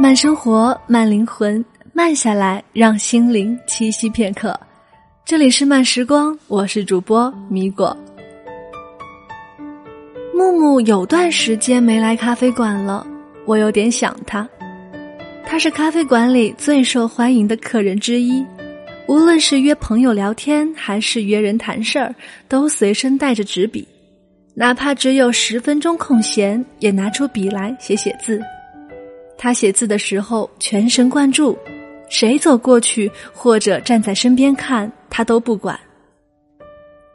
慢生活，慢灵魂，慢下来，让心灵栖息片刻。这里是慢时光，我是主播米果。木木有段时间没来咖啡馆了，我有点想他。他是咖啡馆里最受欢迎的客人之一，无论是约朋友聊天，还是约人谈事儿，都随身带着纸笔，哪怕只有十分钟空闲，也拿出笔来写写字。他写字的时候全神贯注，谁走过去或者站在身边看他都不管。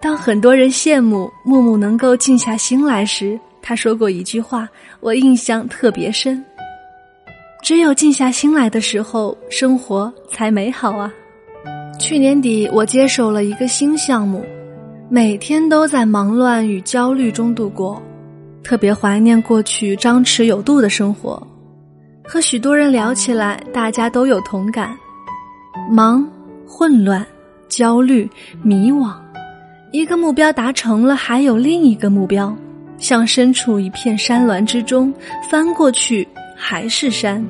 当很多人羡慕木木能够静下心来时，他说过一句话，我印象特别深：只有静下心来的时候，生活才美好啊！去年底我接手了一个新项目，每天都在忙乱与焦虑中度过，特别怀念过去张弛有度的生活。和许多人聊起来，大家都有同感：忙、混乱、焦虑、迷惘。一个目标达成了，还有另一个目标，像身处一片山峦之中，翻过去还是山。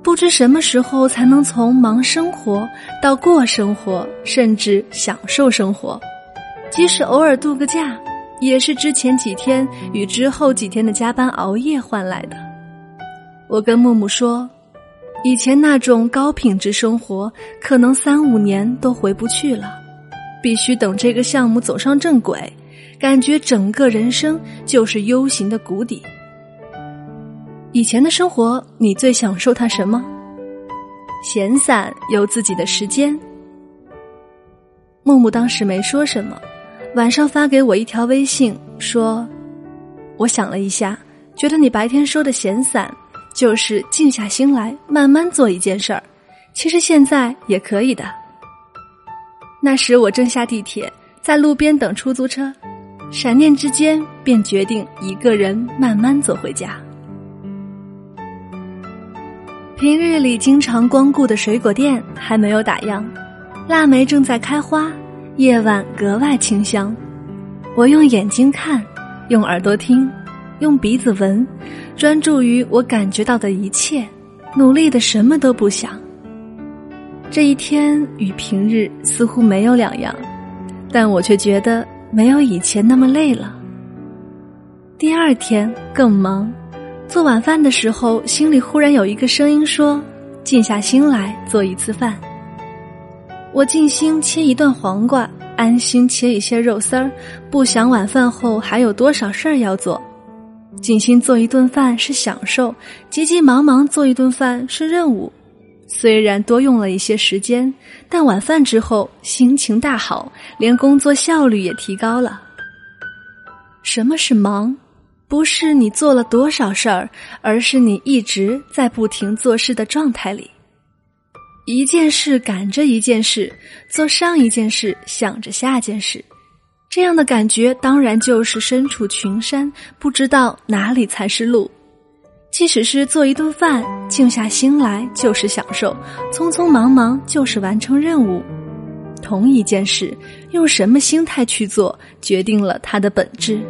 不知什么时候才能从忙生活到过生活，甚至享受生活。即使偶尔度个假，也是之前几天与之后几天的加班熬夜换来的。我跟木木说，以前那种高品质生活，可能三五年都回不去了，必须等这个项目走上正轨，感觉整个人生就是 U 型的谷底。以前的生活，你最享受它什么？闲散，有自己的时间。木木当时没说什么，晚上发给我一条微信，说：“我想了一下，觉得你白天说的闲散。”就是静下心来，慢慢做一件事儿。其实现在也可以的。那时我正下地铁，在路边等出租车，闪念之间便决定一个人慢慢走回家。平日里经常光顾的水果店还没有打烊，腊梅正在开花，夜晚格外清香。我用眼睛看，用耳朵听。用鼻子闻，专注于我感觉到的一切，努力的什么都不想。这一天与平日似乎没有两样，但我却觉得没有以前那么累了。第二天更忙，做晚饭的时候，心里忽然有一个声音说：“静下心来做一次饭。”我静心切一段黄瓜，安心切一些肉丝儿，不想晚饭后还有多少事儿要做。静心做一顿饭是享受，急急忙忙做一顿饭是任务。虽然多用了一些时间，但晚饭之后心情大好，连工作效率也提高了。什么是忙？不是你做了多少事儿，而是你一直在不停做事的状态里。一件事赶着一件事，做上一件事，想着下件事。这样的感觉当然就是身处群山，不知道哪里才是路。即使是做一顿饭，静下心来就是享受；匆匆忙忙就是完成任务。同一件事，用什么心态去做，决定了它的本质。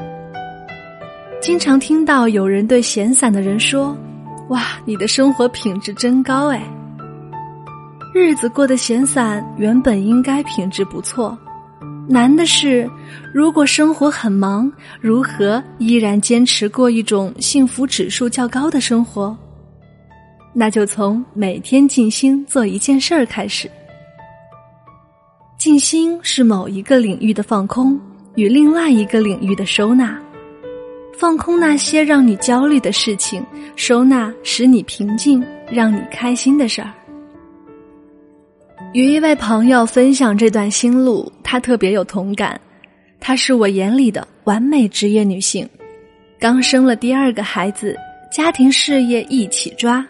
经常听到有人对闲散的人说：“哇，你的生活品质真高哎！”日子过得闲散，原本应该品质不错。难的是，如果生活很忙，如何依然坚持过一种幸福指数较高的生活？那就从每天静心做一件事儿开始。静心是某一个领域的放空与另外一个领域的收纳，放空那些让你焦虑的事情，收纳使你平静、让你开心的事儿。与一位朋友分享这段心路，她特别有同感。她是我眼里的完美职业女性，刚生了第二个孩子，家庭事业一起抓，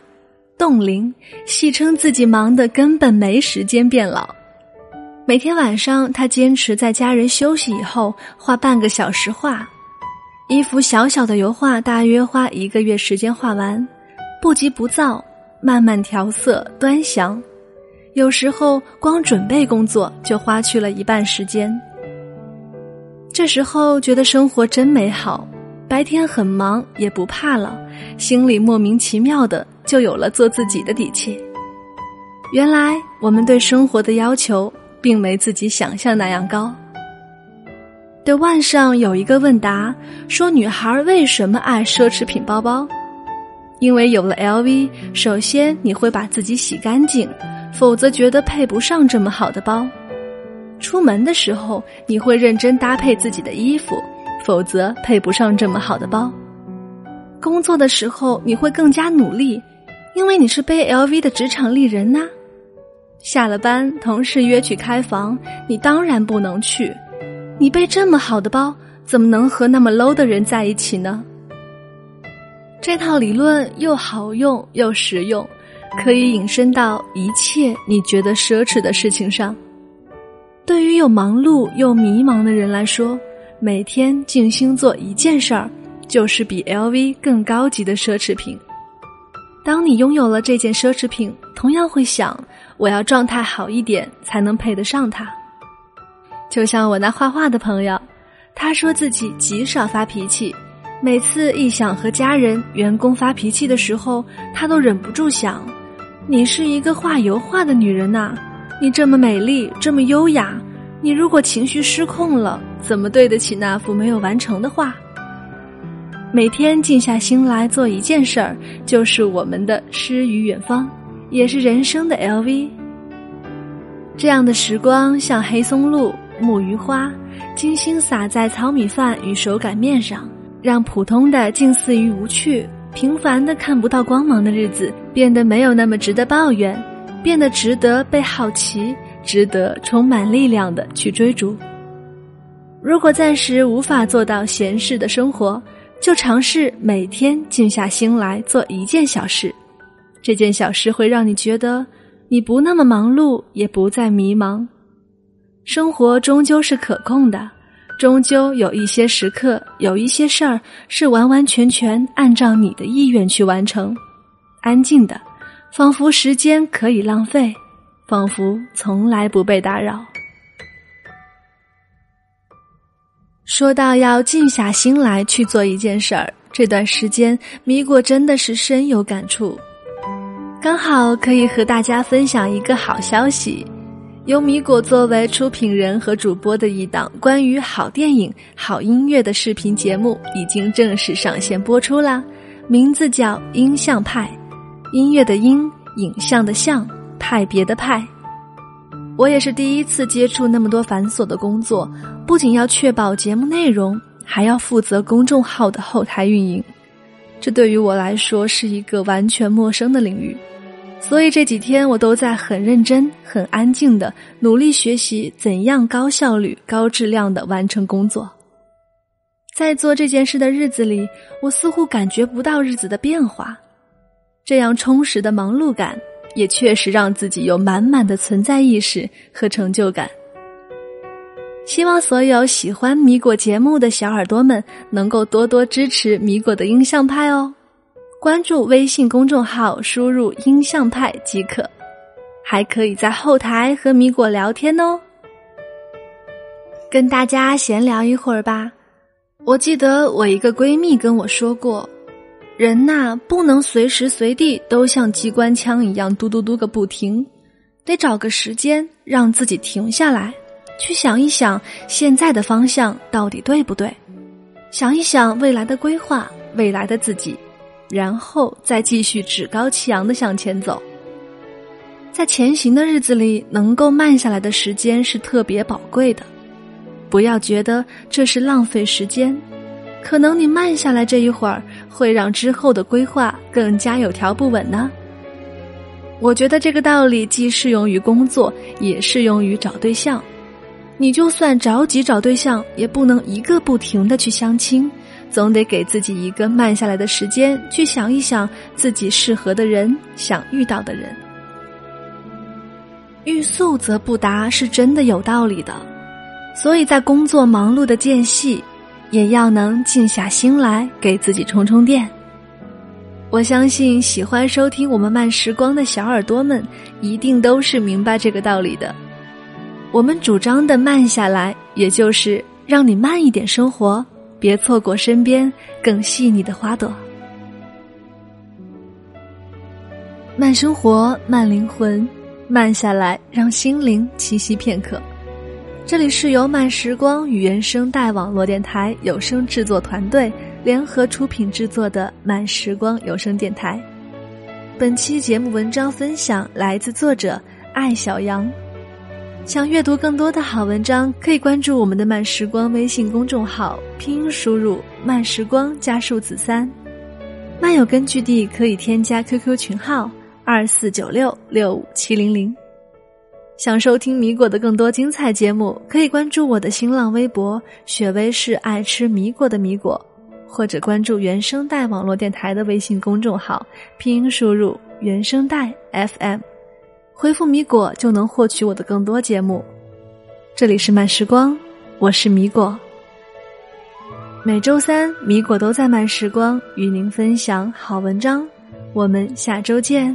冻龄，戏称自己忙得根本没时间变老。每天晚上，她坚持在家人休息以后画半个小时画，一幅小小的油画大约花一个月时间画完，不急不躁，慢慢调色端详。有时候光准备工作就花去了一半时间。这时候觉得生活真美好，白天很忙也不怕了，心里莫名其妙的就有了做自己的底气。原来我们对生活的要求并没自己想象那样高。对万上有一个问答说：“女孩为什么爱奢侈品包包？因为有了 LV，首先你会把自己洗干净，否则觉得配不上这么好的包。出门的时候你会认真搭配自己的衣服，否则配不上这么好的包。工作的时候你会更加努力，因为你是背 LV 的职场丽人呐。下了班，同事约去开房，你当然不能去。”你背这么好的包，怎么能和那么 low 的人在一起呢？这套理论又好用又实用，可以引申到一切你觉得奢侈的事情上。对于又忙碌又迷茫的人来说，每天静心做一件事儿，就是比 LV 更高级的奢侈品。当你拥有了这件奢侈品，同样会想：我要状态好一点，才能配得上它。就像我那画画的朋友，他说自己极少发脾气，每次一想和家人、员工发脾气的时候，他都忍不住想：你是一个画油画的女人呐，你这么美丽，这么优雅，你如果情绪失控了，怎么对得起那幅没有完成的画？每天静下心来做一件事儿，就是我们的诗与远方，也是人生的 LV。这样的时光像黑松露。木鱼花，精心撒在糙米饭与手擀面上，让普通的近似于无趣、平凡的看不到光芒的日子变得没有那么值得抱怨，变得值得被好奇，值得充满力量的去追逐。如果暂时无法做到闲适的生活，就尝试每天静下心来做一件小事，这件小事会让你觉得你不那么忙碌，也不再迷茫。生活终究是可控的，终究有一些时刻，有一些事儿是完完全全按照你的意愿去完成，安静的，仿佛时间可以浪费，仿佛从来不被打扰。说到要静下心来去做一件事儿，这段时间米果真的是深有感触，刚好可以和大家分享一个好消息。由米果作为出品人和主播的一档关于好电影、好音乐的视频节目已经正式上线播出啦，名字叫《音像派》，音乐的音，影像的像，派别的派。我也是第一次接触那么多繁琐的工作，不仅要确保节目内容，还要负责公众号的后台运营，这对于我来说是一个完全陌生的领域。所以这几天我都在很认真、很安静的努力学习怎样高效率、高质量的完成工作。在做这件事的日子里，我似乎感觉不到日子的变化。这样充实的忙碌感，也确实让自己有满满的存在意识和成就感。希望所有喜欢米果节目的小耳朵们能够多多支持米果的印象派哦。关注微信公众号，输入“音像派”即可，还可以在后台和米果聊天哦。跟大家闲聊一会儿吧。我记得我一个闺蜜跟我说过，人呐不能随时随地都像机关枪一样嘟嘟嘟个不停，得找个时间让自己停下来，去想一想现在的方向到底对不对，想一想未来的规划，未来的自己。然后再继续趾高气扬的向前走，在前行的日子里，能够慢下来的时间是特别宝贵的。不要觉得这是浪费时间，可能你慢下来这一会儿，会让之后的规划更加有条不紊呢。我觉得这个道理既适用于工作，也适用于找对象。你就算着急找对象，也不能一个不停的去相亲。总得给自己一个慢下来的时间，去想一想自己适合的人，想遇到的人。欲速则不达是真的有道理的，所以在工作忙碌的间隙，也要能静下心来给自己充充电。我相信喜欢收听我们慢时光的小耳朵们，一定都是明白这个道理的。我们主张的慢下来，也就是让你慢一点生活。别错过身边更细腻的花朵。慢生活，慢灵魂，慢下来，让心灵栖息片刻。这里是由慢时光与原声带网络电台有声制作团队联合出品制作的慢时光有声电台。本期节目文章分享来自作者艾小羊。想阅读更多的好文章，可以关注我们的慢时光微信公众号，拼音输入“慢时光”加数字三。漫友根据地可以添加 QQ 群号。二四九六六五七零零，想收听米果的更多精彩节目，可以关注我的新浪微博“雪薇是爱吃米果的米果”，或者关注原声带网络电台的微信公众号，拼音输入“原声带 FM”，回复“米果”就能获取我的更多节目。这里是慢时光，我是米果。每周三，米果都在慢时光与您分享好文章。我们下周见。